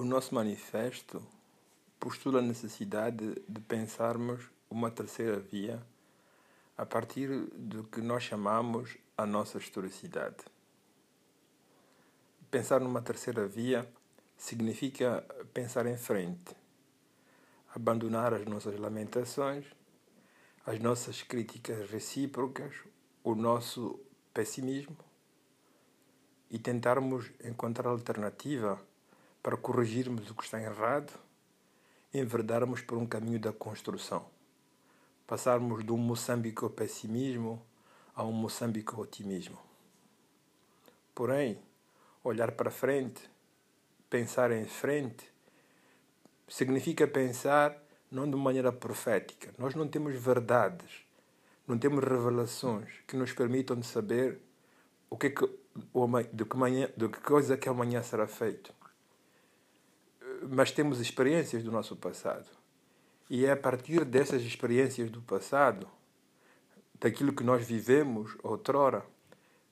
O nosso manifesto postula a necessidade de pensarmos uma terceira via a partir do que nós chamamos a nossa historicidade. Pensar numa terceira via significa pensar em frente, abandonar as nossas lamentações, as nossas críticas recíprocas, o nosso pessimismo e tentarmos encontrar alternativa para corrigirmos o que está errado, enverdarmos por um caminho da construção. Passarmos de um Moçambique ao pessimismo a um Moçambique ao otimismo. Porém, olhar para frente, pensar em frente, significa pensar não de maneira profética. Nós não temos verdades, não temos revelações que nos permitam saber o que, é que de que, manhã, de que coisa que amanhã será feito mas temos experiências do nosso passado. E é a partir dessas experiências do passado, daquilo que nós vivemos outrora,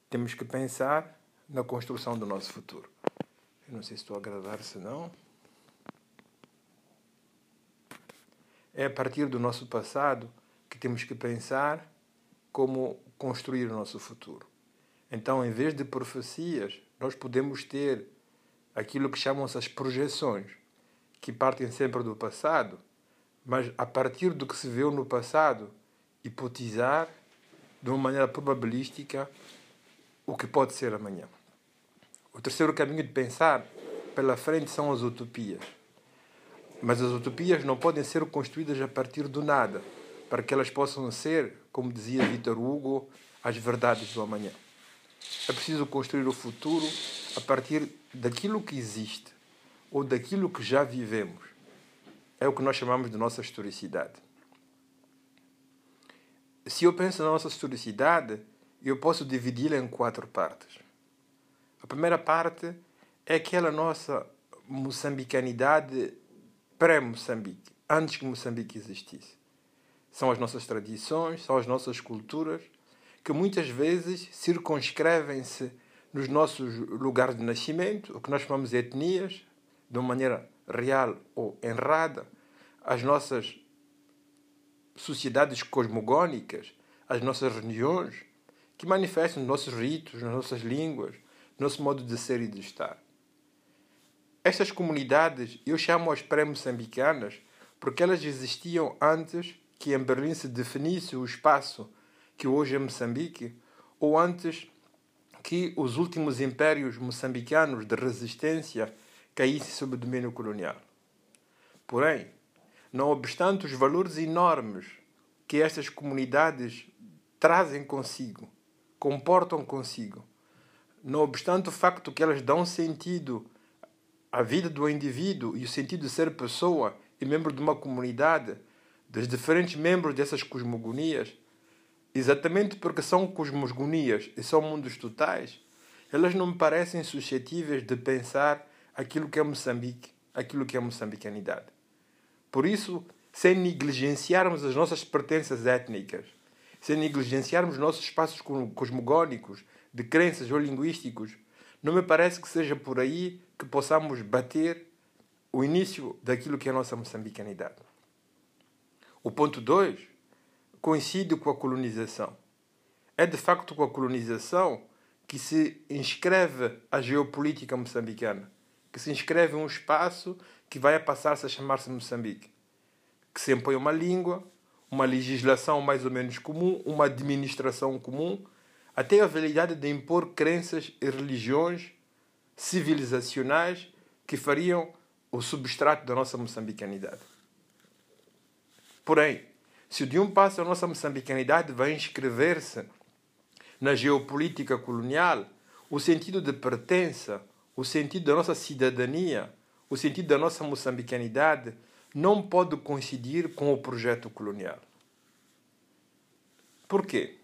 temos que pensar na construção do nosso futuro. Eu não sei se estou a agradar, se não. É a partir do nosso passado que temos que pensar como construir o nosso futuro. Então, em vez de profecias, nós podemos ter aquilo que chamam-se as projeções, que partem sempre do passado, mas a partir do que se viu no passado, hipotizar de uma maneira probabilística o que pode ser amanhã. O terceiro caminho de pensar pela frente são as utopias. Mas as utopias não podem ser construídas a partir do nada, para que elas possam ser, como dizia Victor Hugo, as verdades do amanhã. É preciso construir o futuro a partir daquilo que existe ou daquilo que já vivemos. É o que nós chamamos de nossa historicidade. Se eu penso na nossa historicidade, eu posso dividi-la em quatro partes. A primeira parte é aquela nossa moçambicanidade pré-Moçambique, antes que Moçambique existisse. São as nossas tradições, são as nossas culturas, que muitas vezes circunscrevem-se nos nossos lugares de nascimento, o que nós chamamos de etnias, de uma maneira real ou errada, as nossas sociedades cosmogônicas, as nossas religiões, que manifestam os nossos ritos, as nossas línguas, nosso modo de ser e de estar. Estas comunidades eu chamo-as pré-moçambicanas porque elas existiam antes que em Berlim se definisse o espaço que hoje é Moçambique, ou antes que os últimos impérios moçambicanos de resistência caíssem sob o domínio colonial. Porém, não obstante os valores enormes que estas comunidades trazem consigo, comportam consigo, não obstante o facto que elas dão sentido à vida do indivíduo e o sentido de ser pessoa e membro de uma comunidade, dos diferentes membros dessas cosmogonias, Exatamente porque são cosmogonias e são mundos totais, elas não me parecem suscetíveis de pensar aquilo que é Moçambique, aquilo que é moçambicanidade. Por isso, sem negligenciarmos as nossas pertenças étnicas, sem negligenciarmos nossos espaços cosmogónicos, de crenças ou linguísticos, não me parece que seja por aí que possamos bater o início daquilo que é a nossa moçambicanidade. O ponto 2 coincide com a colonização. É de facto com a colonização que se inscreve a geopolítica moçambicana, que se inscreve um espaço que vai passar-se a chamar-se Moçambique, que se impõe uma língua, uma legislação mais ou menos comum, uma administração comum, até a validade de impor crenças e religiões civilizacionais que fariam o substrato da nossa moçambicanidade. Porém, se de um passo a nossa moçambicanidade vai inscrever-se na geopolítica colonial, o sentido de pertença, o sentido da nossa cidadania, o sentido da nossa moçambicanidade não pode coincidir com o projeto colonial. Por quê?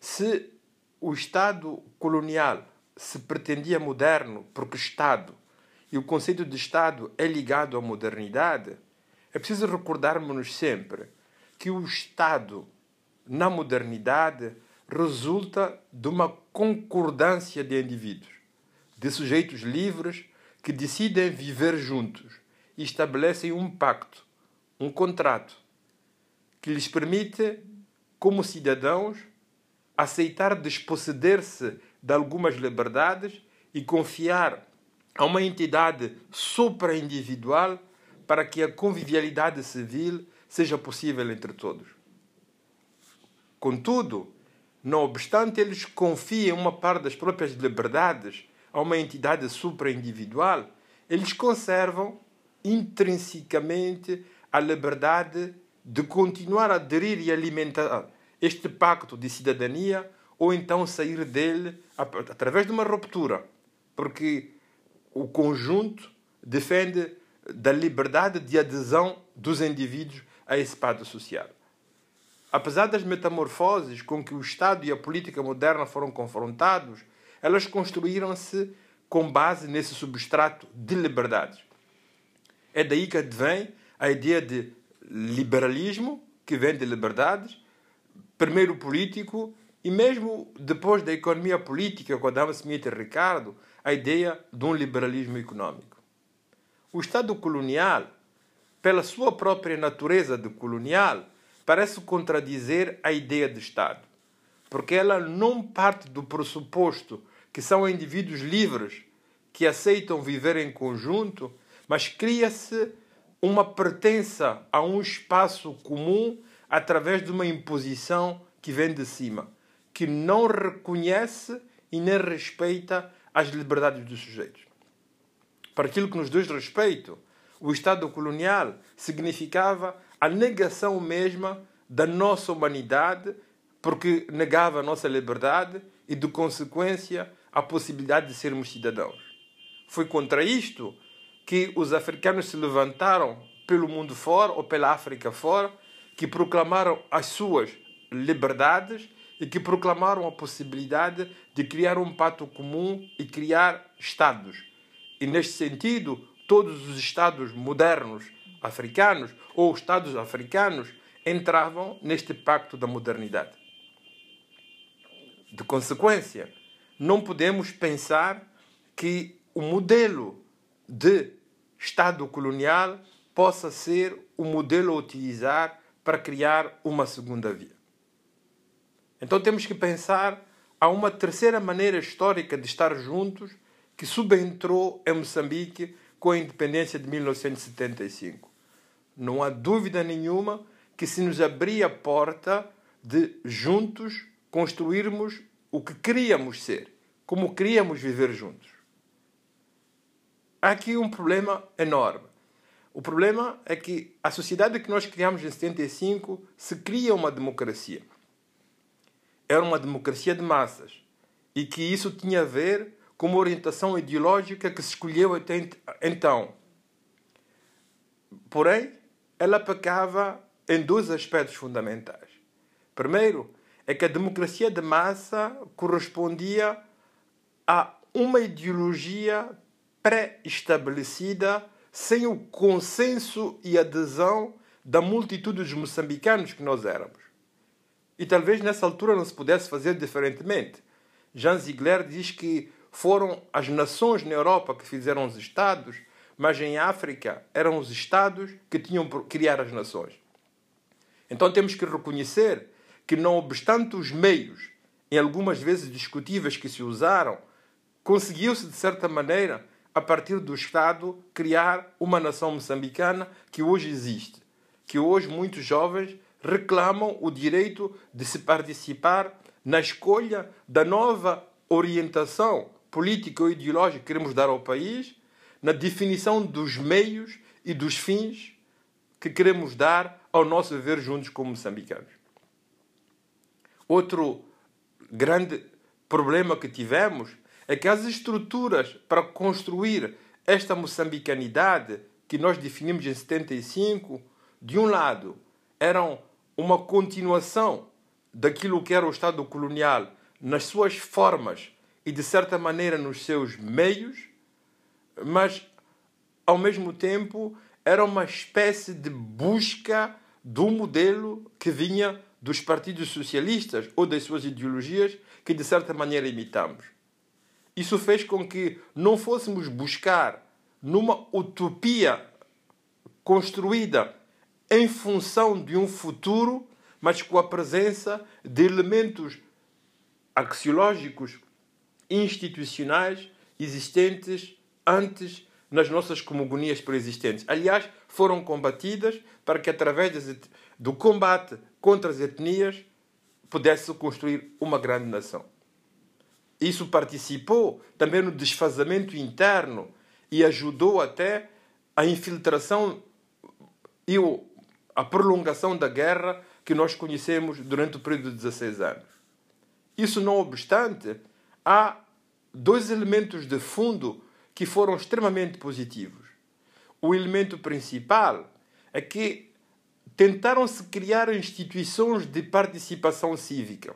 Se o Estado colonial se pretendia moderno, porque Estado e o conceito de Estado é ligado à modernidade, é preciso recordarmos-nos sempre que o Estado, na modernidade, resulta de uma concordância de indivíduos, de sujeitos livres que decidem viver juntos e estabelecem um pacto, um contrato, que lhes permite, como cidadãos, aceitar desposseder-se de algumas liberdades e confiar a uma entidade supra-individual para que a convivialidade civil seja possível entre todos. Contudo, não obstante eles confiem uma parte das próprias liberdades a uma entidade supra-individual, eles conservam intrinsecamente a liberdade de continuar a aderir e alimentar este pacto de cidadania ou então sair dele através de uma ruptura, porque o conjunto defende da liberdade de adesão dos indivíduos a esse pacto social. Apesar das metamorfoses com que o Estado e a política moderna foram confrontados, elas construíram-se com base nesse substrato de liberdades. É daí que advém a ideia de liberalismo, que vem de liberdades, primeiro político e mesmo depois da economia política, com Adam Smith e Ricardo, a ideia de um liberalismo econômico. O Estado colonial, pela sua própria natureza de colonial, parece contradizer a ideia de Estado, porque ela não parte do pressuposto que são indivíduos livres que aceitam viver em conjunto, mas cria-se uma pertença a um espaço comum através de uma imposição que vem de cima, que não reconhece e nem respeita as liberdades dos sujeitos. Para aquilo que nos diz respeito, o Estado colonial significava a negação mesma da nossa humanidade, porque negava a nossa liberdade e, de consequência, a possibilidade de sermos cidadãos. Foi contra isto que os africanos se levantaram pelo mundo fora ou pela África fora, que proclamaram as suas liberdades e que proclamaram a possibilidade de criar um pacto comum e criar Estados. E neste sentido, todos os Estados modernos africanos ou Estados africanos entravam neste pacto da modernidade. De consequência, não podemos pensar que o modelo de Estado colonial possa ser o modelo a utilizar para criar uma segunda via. Então temos que pensar a uma terceira maneira histórica de estar juntos que subentrou em Moçambique com a independência de 1975. Não há dúvida nenhuma que se nos abria a porta de juntos construirmos o que queríamos ser, como queríamos viver juntos. Há aqui um problema enorme. O problema é que a sociedade que nós criamos em 75 se cria uma democracia. Era uma democracia de massas e que isso tinha a ver com uma orientação ideológica que se escolheu até então. Porém, ela pecava em dois aspectos fundamentais. Primeiro, é que a democracia de massa correspondia a uma ideologia pré-estabelecida sem o consenso e adesão da multitude dos moçambicanos que nós éramos. E talvez nessa altura não se pudesse fazer diferentemente. Jean Ziegler diz que foram as nações na Europa que fizeram os Estados, mas em África eram os Estados que tinham que criar as nações. Então temos que reconhecer que, não obstante os meios, em algumas vezes discutíveis que se usaram, conseguiu-se, de certa maneira, a partir do Estado, criar uma nação moçambicana que hoje existe, que hoje muitos jovens reclamam o direito de se participar na escolha da nova orientação política ou ideológica que queremos dar ao país, na definição dos meios e dos fins que queremos dar ao nosso viver juntos como moçambicanos. Outro grande problema que tivemos é que as estruturas para construir esta moçambicanidade que nós definimos em 75, de um lado, eram uma continuação daquilo que era o Estado colonial nas suas formas e, de certa maneira, nos seus meios, mas, ao mesmo tempo, era uma espécie de busca do modelo que vinha dos partidos socialistas ou das suas ideologias que de certa maneira imitamos. Isso fez com que não fôssemos buscar numa utopia construída em função de um futuro, mas com a presença de elementos axiológicos institucionais existentes antes nas nossas cosmogonias preexistentes. Aliás, foram combatidas para que, através do combate contra as etnias, pudesse construir uma grande nação. Isso participou também no desfazamento interno e ajudou até a infiltração e a prolongação da guerra que nós conhecemos durante o período de 16 anos. Isso não obstante, há dois elementos de fundo que foram extremamente positivos. O elemento principal é que tentaram-se criar instituições de participação cívica.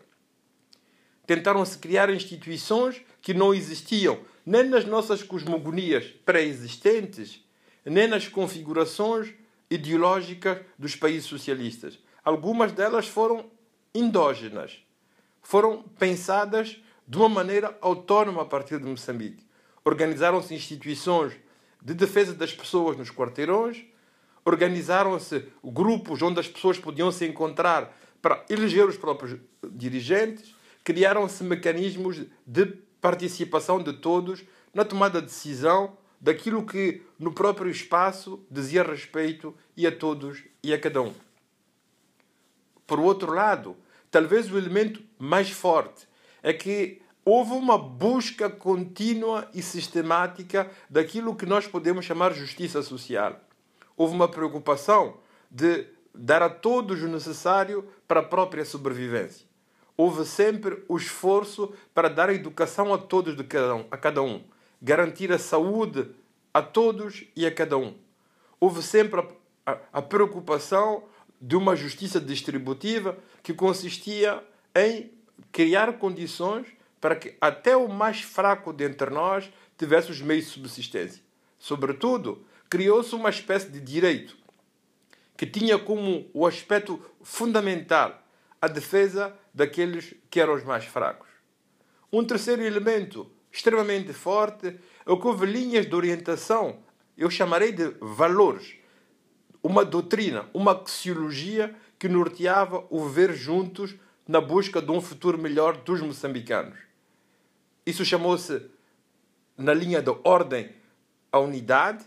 Tentaram-se criar instituições que não existiam nem nas nossas cosmogonias pré-existentes, nem nas configurações ideológicas dos países socialistas. Algumas delas foram endógenas, foram pensadas de uma maneira autónoma a partir de Moçambique. Organizaram-se instituições de defesa das pessoas nos quarteirões, organizaram-se grupos onde as pessoas podiam se encontrar para eleger os próprios dirigentes, criaram-se mecanismos de participação de todos na tomada de decisão daquilo que no próprio espaço dizia respeito e a todos e a cada um. Por outro lado, talvez o elemento mais forte é que houve uma busca contínua e sistemática daquilo que nós podemos chamar justiça social. Houve uma preocupação de dar a todos o necessário para a própria sobrevivência. Houve sempre o esforço para dar a educação a todos de cada um, a cada um, garantir a saúde a todos e a cada um. Houve sempre a, a, a preocupação de uma justiça distributiva que consistia em criar condições para que até o mais fraco dentre nós tivesse os meios de subsistência. Sobretudo, criou-se uma espécie de direito que tinha como o aspecto fundamental a defesa daqueles que eram os mais fracos. Um terceiro elemento extremamente forte é que houve linhas de orientação, eu chamarei de valores, uma doutrina, uma axiologia que norteava o viver juntos na busca de um futuro melhor dos moçambicanos. Isso chamou-se, na linha da ordem, a unidade,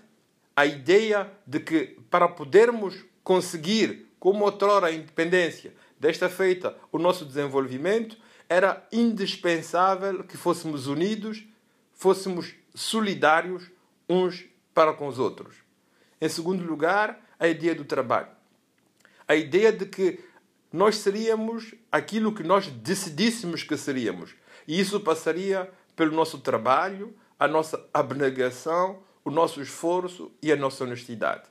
a ideia de que para podermos conseguir, como outrora a independência, desta feita o nosso desenvolvimento, era indispensável que fôssemos unidos, fôssemos solidários uns para com os outros. Em segundo lugar, a ideia do trabalho. A ideia de que nós seríamos aquilo que nós decidíssemos que seríamos. E isso passaria pelo nosso trabalho, a nossa abnegação, o nosso esforço e a nossa honestidade.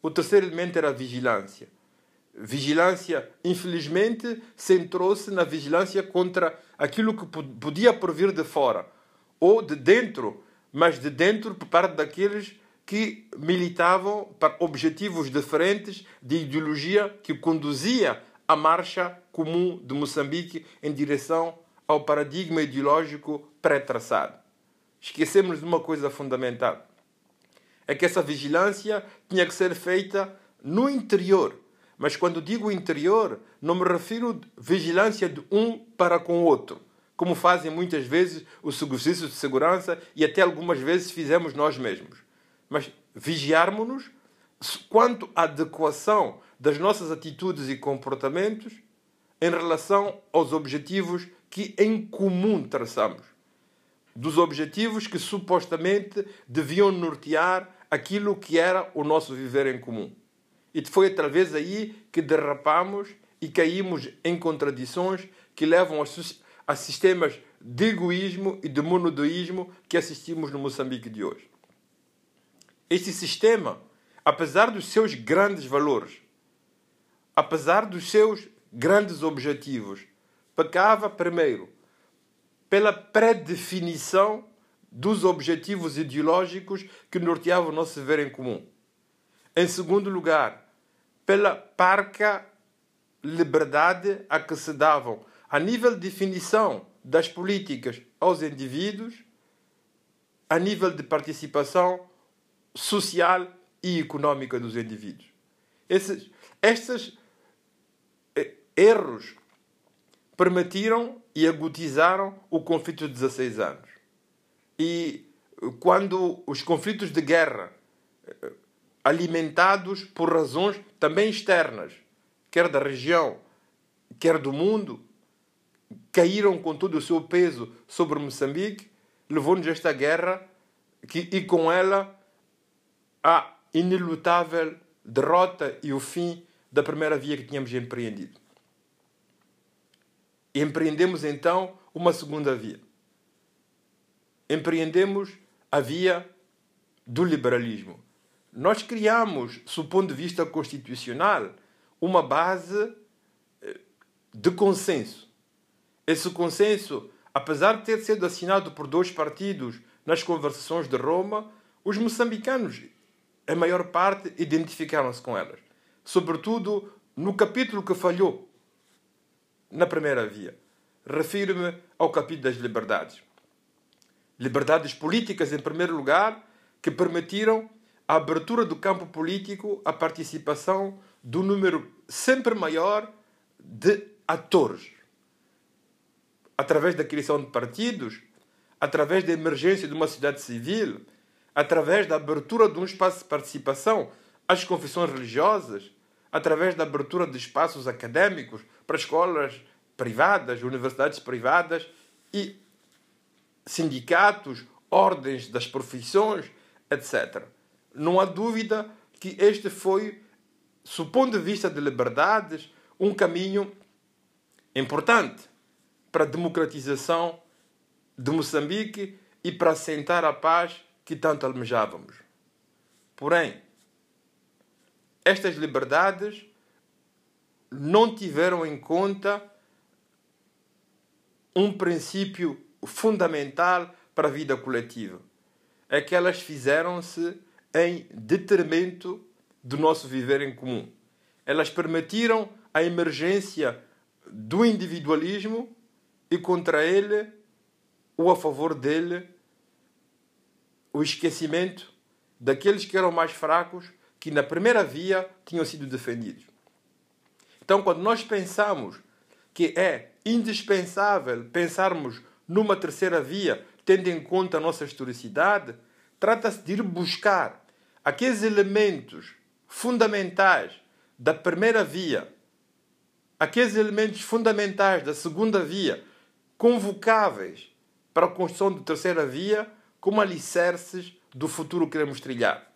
O terceiro elemento era a vigilância. Vigilância, infelizmente, centrou-se na vigilância contra aquilo que podia provir de fora ou de dentro, mas de dentro por parte daqueles que militavam para objetivos diferentes de ideologia que conduzia a marcha comum de Moçambique em direção ao paradigma ideológico pré-traçado. Esquecemos de uma coisa fundamental: é que essa vigilância tinha que ser feita no interior. Mas quando digo interior, não me refiro a vigilância de um para com o outro, como fazem muitas vezes os serviços de segurança e até algumas vezes fizemos nós mesmos. Mas vigiarmos-nos quanto à adequação das nossas atitudes e comportamentos em relação aos objetivos que em comum traçamos, dos objetivos que supostamente deviam nortear aquilo que era o nosso viver em comum. E foi através aí que derrapamos e caímos em contradições que levam a sistemas de egoísmo e de monodoísmo que assistimos no Moçambique de hoje. Este sistema, apesar dos seus grandes valores, apesar dos seus grandes objetivos, pecava primeiro pela predefinição dos objetivos ideológicos que norteavam o nosso viver em comum. Em segundo lugar, pela parca liberdade a que se davam a nível de definição das políticas aos indivíduos, a nível de participação social e económica dos indivíduos. Esses, estes eh, erros permitiram e agudizaram o conflito de 16 anos. E quando os conflitos de guerra, eh, alimentados por razões também externas, quer da região, quer do mundo, caíram com todo o seu peso sobre Moçambique, levou-nos esta guerra que, e com ela a inelutável derrota e o fim da primeira via que tínhamos empreendido. Empreendemos então uma segunda via. Empreendemos a via do liberalismo. Nós criamos, do ponto de vista constitucional, uma base eh, de consenso. Esse consenso, apesar de ter sido assinado por dois partidos nas conversações de Roma, os moçambicanos, a maior parte, identificaram-se com elas. Sobretudo no capítulo que falhou na primeira via. Refiro-me ao capítulo das liberdades. Liberdades políticas, em primeiro lugar, que permitiram a abertura do campo político, a participação do número sempre maior de atores. Através da criação de partidos, através da emergência de uma sociedade civil, através da abertura de um espaço de participação às confissões religiosas, através da abertura de espaços académicos para escolas privadas, universidades privadas e sindicatos, ordens das profissões, etc. Não há dúvida que este foi, do ponto de vista de liberdades, um caminho importante para a democratização de Moçambique e para assentar a paz que tanto almejávamos. Porém, estas liberdades não tiveram em conta um princípio fundamental para a vida coletiva. É que elas fizeram-se em detrimento do nosso viver em comum. Elas permitiram a emergência do individualismo e contra ele, ou a favor dele, o esquecimento daqueles que eram mais fracos, que na primeira via tinham sido defendidos. Então, quando nós pensamos que é indispensável pensarmos numa terceira via, tendo em conta a nossa historicidade, trata-se de ir buscar aqueles elementos fundamentais da primeira via, aqueles elementos fundamentais da segunda via, convocáveis para a construção de terceira via, como alicerces do futuro que queremos trilhar.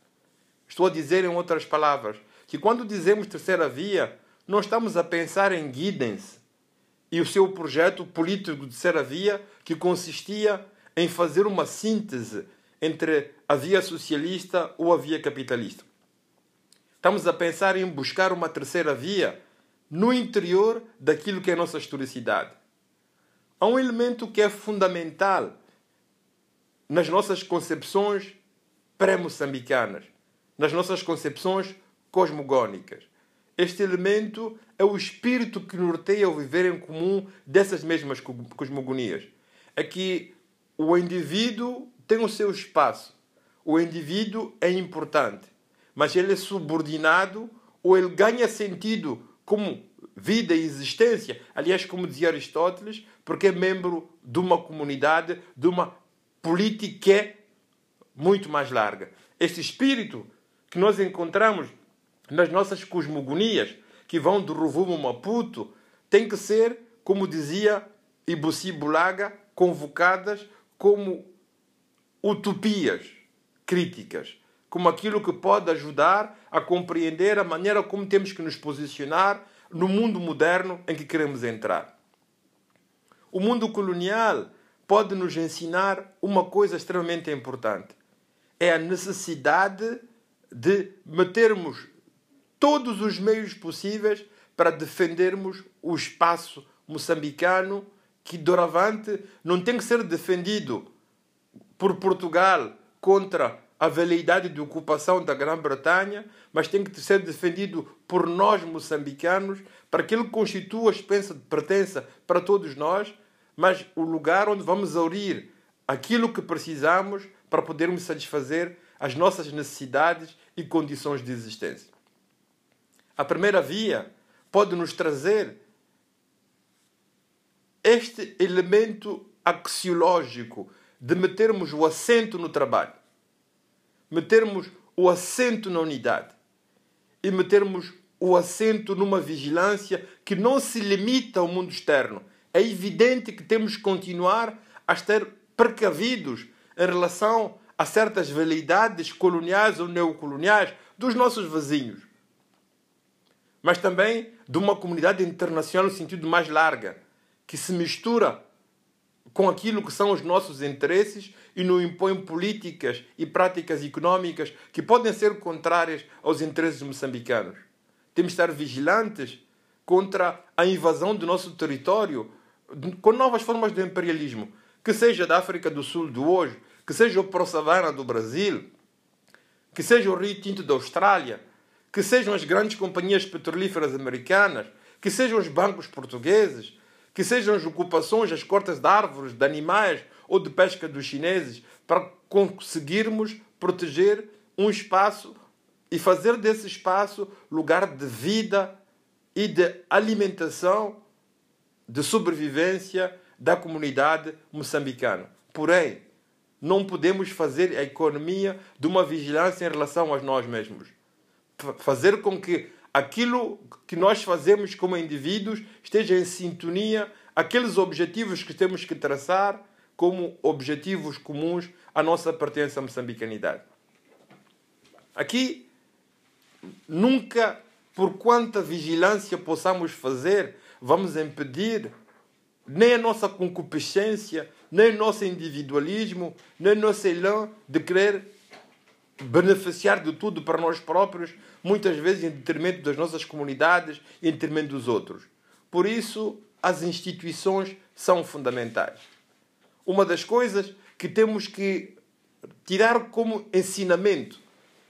Estou a dizer, em outras palavras, que quando dizemos terceira via, não estamos a pensar em Giddens e o seu projeto político de terceira via, que consistia em fazer uma síntese entre a via socialista ou a via capitalista. Estamos a pensar em buscar uma terceira via no interior daquilo que é a nossa historicidade. Há um elemento que é fundamental nas nossas concepções pré-moçambicanas, nas nossas concepções cosmogónicas. Este elemento é o espírito que norteia o viver em comum dessas mesmas cosmogonias. É que o indivíduo tem o seu espaço. O indivíduo é importante, mas ele é subordinado ou ele ganha sentido como vida e existência. Aliás, como dizia Aristóteles, porque é membro de uma comunidade, de uma política muito mais larga. Este espírito que nós encontramos nas nossas cosmogonias, que vão do Ruvumo Maputo, tem que ser, como dizia Ibusi Bulaga, convocadas como utopias críticas, como aquilo que pode ajudar a compreender a maneira como temos que nos posicionar no mundo moderno em que queremos entrar. O mundo colonial pode nos ensinar uma coisa extremamente importante: é a necessidade de metermos todos os meios possíveis para defendermos o espaço moçambicano que doravante não tem que ser defendido por Portugal contra a veleidade de ocupação da Grã-Bretanha, mas tem que ser defendido por nós moçambicanos para que ele constitua a expensa de pertença para todos nós, mas o lugar onde vamos aurir aquilo que precisamos para podermos satisfazer as nossas necessidades e condições de existência. A primeira via pode nos trazer este elemento axiológico de metermos o acento no trabalho, metermos o acento na unidade e metermos o acento numa vigilância que não se limita ao mundo externo. É evidente que temos que continuar a estar precavidos em relação a certas veleidades coloniais ou neocoloniais dos nossos vizinhos. Mas também de uma comunidade internacional no sentido mais larga, que se mistura com aquilo que são os nossos interesses e nos impõe políticas e práticas económicas que podem ser contrárias aos interesses moçambicanos. Temos de estar vigilantes contra a invasão do nosso território com novas formas de imperialismo, que seja da África do Sul de hoje, que seja o Pro-Savana do Brasil, que seja o Rio Tinto da Austrália, que sejam as grandes companhias petrolíferas americanas, que sejam os bancos portugueses, que sejam as ocupações, as cortas de árvores, de animais ou de pesca dos chineses, para conseguirmos proteger um espaço e fazer desse espaço lugar de vida e de alimentação, de sobrevivência da comunidade moçambicana. Porém, não podemos fazer a economia de uma vigilância em relação a nós mesmos. Fazer com que aquilo que nós fazemos como indivíduos esteja em sintonia aqueles objetivos que temos que traçar como objetivos comuns à nossa pertença à moçambicanidade. Aqui nunca, por quanta vigilância possamos fazer, vamos impedir nem a nossa concupiscência, nem o nosso individualismo, nem o nosso elan de querer beneficiar de tudo para nós próprios, muitas vezes em detrimento das nossas comunidades e em detrimento dos outros. Por isso, as instituições são fundamentais. Uma das coisas que temos que tirar como ensinamento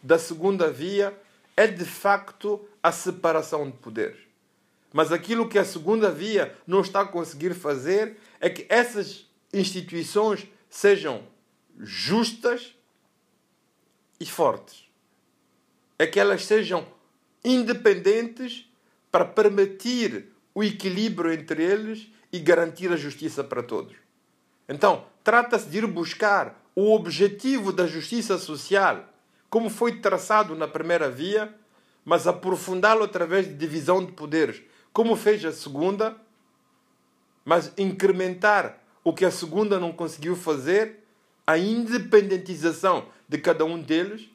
da segunda via é de facto a separação de poderes. Mas aquilo que a segunda via não está a conseguir fazer é que essas instituições sejam justas e fortes. É que elas sejam independentes para permitir o equilíbrio entre eles e garantir a justiça para todos. Então, trata-se de ir buscar o objetivo da justiça social como foi traçado na primeira via, mas aprofundá-lo através de divisão de poderes, como fez a segunda, mas incrementar o que a segunda não conseguiu fazer, a independentização de cada um deles,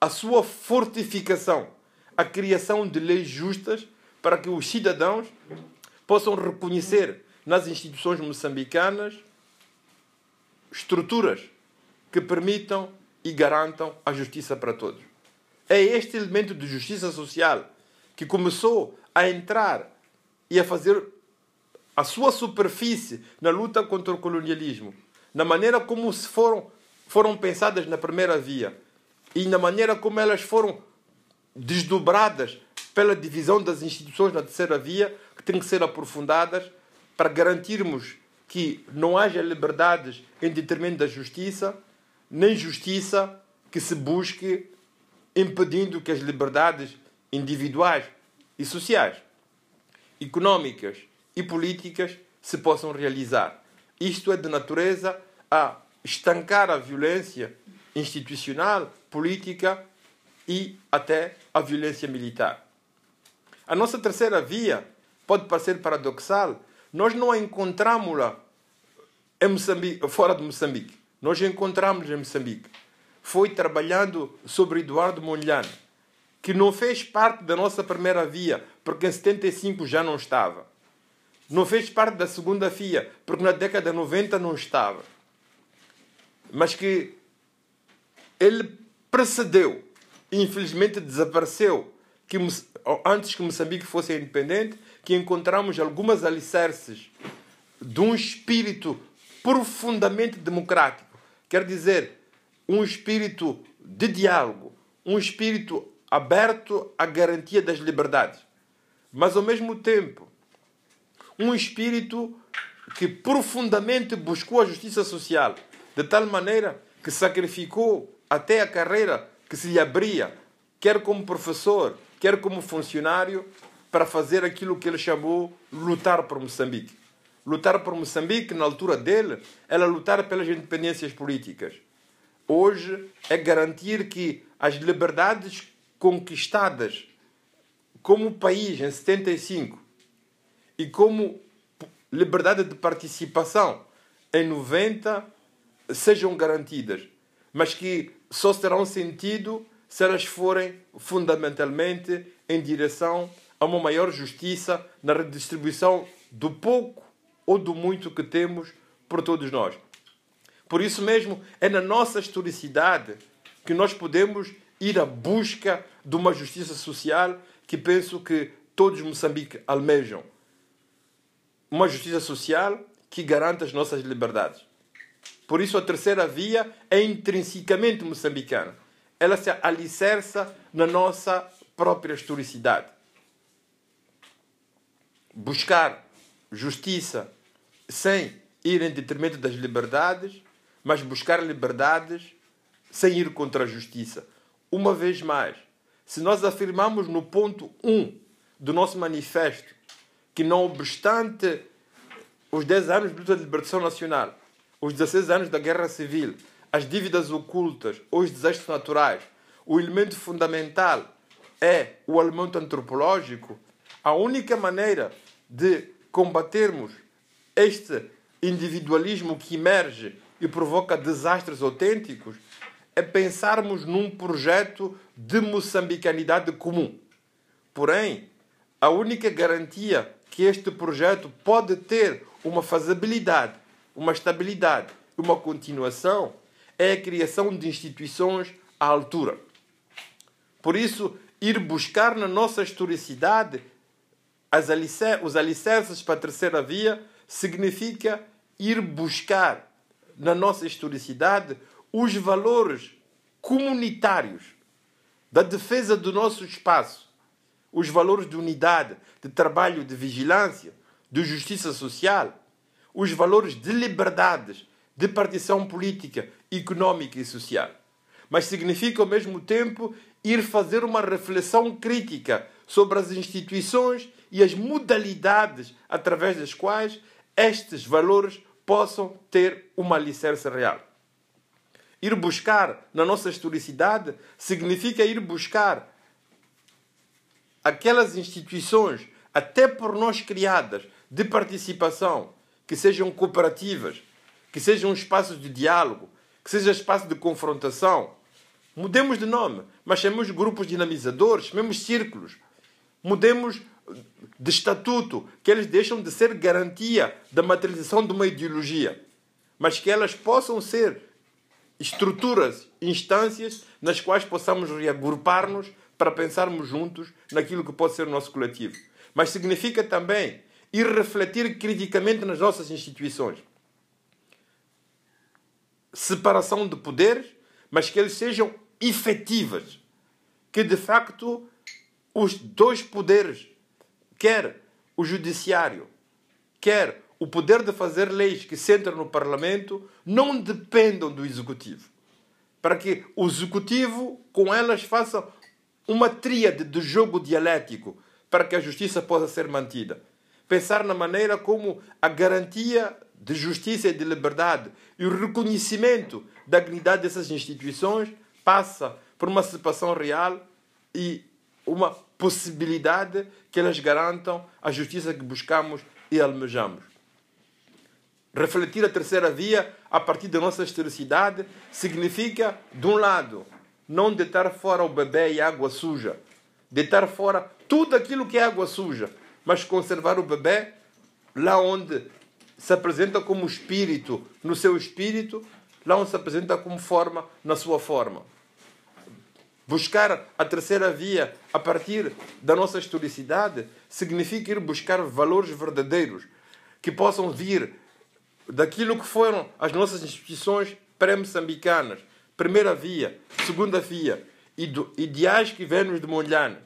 a sua fortificação, a criação de leis justas para que os cidadãos possam reconhecer nas instituições moçambicanas estruturas que permitam e garantam a justiça para todos. É este elemento de justiça social que começou a entrar e a fazer a sua superfície na luta contra o colonialismo, na maneira como se foram, foram pensadas na primeira via e na maneira como elas foram desdobradas pela divisão das instituições na terceira via, que têm que ser aprofundadas para garantirmos que não haja liberdades em detrimento da justiça nem justiça que se busque impedindo que as liberdades individuais e sociais, económicas e políticas se possam realizar. Isto é de natureza a estancar a violência institucional, política e até a violência militar. A nossa terceira via pode parecer paradoxal, nós não a encontramos-la fora de Moçambique. Nós encontramos em Moçambique. Foi trabalhando sobre Eduardo Mondlane, que não fez parte da nossa primeira via, porque em 75 já não estava. Não fez parte da segunda via, porque na década de 90 não estava. Mas que ele precedeu, infelizmente desapareceu, que antes que Moçambique fosse independente, que encontramos algumas alicerces de um espírito profundamente democrático. Quer dizer, um espírito de diálogo, um espírito aberto à garantia das liberdades, mas ao mesmo tempo, um espírito que profundamente buscou a justiça social, de tal maneira que sacrificou até a carreira que se lhe abria, quer como professor, quer como funcionário, para fazer aquilo que ele chamou lutar por Moçambique. Lutar por Moçambique, na altura dele, era lutar pelas independências políticas. Hoje é garantir que as liberdades conquistadas como país em 75 e como liberdade de participação em 90 sejam garantidas, mas que só terão sentido se elas forem fundamentalmente em direção a uma maior justiça na redistribuição do pouco ou do muito que temos por todos nós. Por isso mesmo, é na nossa historicidade que nós podemos ir à busca de uma justiça social que penso que todos Moçambique almejam. Uma justiça social que garanta as nossas liberdades. Por isso, a terceira via é intrinsecamente moçambicana. Ela se alicerça na nossa própria historicidade. Buscar justiça sem ir em detrimento das liberdades, mas buscar liberdades sem ir contra a justiça. Uma vez mais, se nós afirmamos no ponto 1 do nosso manifesto que, não obstante os 10 anos de luta de libertação nacional, os 16 anos da guerra civil, as dívidas ocultas os desastres naturais, o elemento fundamental é o elemento antropológico, a única maneira de combatermos este individualismo que emerge e provoca desastres autênticos é pensarmos num projeto de moçambicanidade comum. Porém, a única garantia que este projeto pode ter uma fazibilidade uma estabilidade, uma continuação, é a criação de instituições à altura. Por isso, ir buscar na nossa historicidade alicer os alicerces para a terceira via significa ir buscar na nossa historicidade os valores comunitários da defesa do nosso espaço, os valores de unidade, de trabalho, de vigilância, de justiça social, os valores de liberdades, de partição política, económica e social. Mas significa, ao mesmo tempo, ir fazer uma reflexão crítica sobre as instituições e as modalidades através das quais estes valores possam ter uma alicerce real. Ir buscar na nossa historicidade significa ir buscar aquelas instituições, até por nós criadas, de participação, que sejam cooperativas, que sejam espaços de diálogo, que sejam espaços de confrontação. Mudemos de nome, mas chamemos grupos dinamizadores, chamemos círculos. Mudemos de estatuto, que eles deixam de ser garantia da materialização de uma ideologia, mas que elas possam ser estruturas, instâncias nas quais possamos reagrupar-nos para pensarmos juntos naquilo que pode ser o nosso coletivo. Mas significa também e refletir criticamente nas nossas instituições. Separação de poderes, mas que eles sejam efetivas. Que de facto os dois poderes, quer o judiciário, quer o poder de fazer leis que se entram no Parlamento, não dependam do executivo. Para que o executivo, com elas, faça uma tríade de jogo dialético para que a justiça possa ser mantida pensar na maneira como a garantia de justiça e de liberdade e o reconhecimento da dignidade dessas instituições passa por uma separação real e uma possibilidade que elas garantam a justiça que buscamos e almejamos. Refletir a terceira via a partir da nossa historicidade significa, de um lado, não deitar fora o bebê e a água suja, deitar fora tudo aquilo que é água suja, mas conservar o bebê lá onde se apresenta como espírito no seu espírito, lá onde se apresenta como forma na sua forma. Buscar a terceira via a partir da nossa historicidade significa ir buscar valores verdadeiros que possam vir daquilo que foram as nossas instituições pré-moçambicanas, primeira via, segunda via, ideais que vêm de Mondlane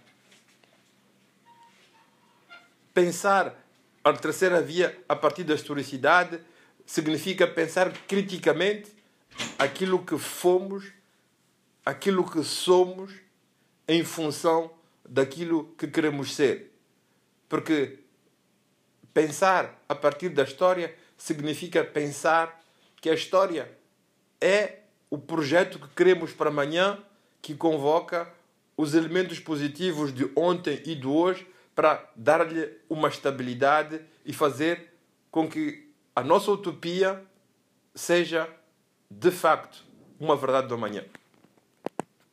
pensar a terceira via a partir da historicidade significa pensar criticamente aquilo que fomos aquilo que somos em função daquilo que queremos ser. Porque pensar a partir da história significa pensar que a história é o projeto que queremos para amanhã, que convoca os elementos positivos de ontem e de hoje para dar-lhe uma estabilidade e fazer com que a nossa utopia seja de facto uma verdade do amanhã.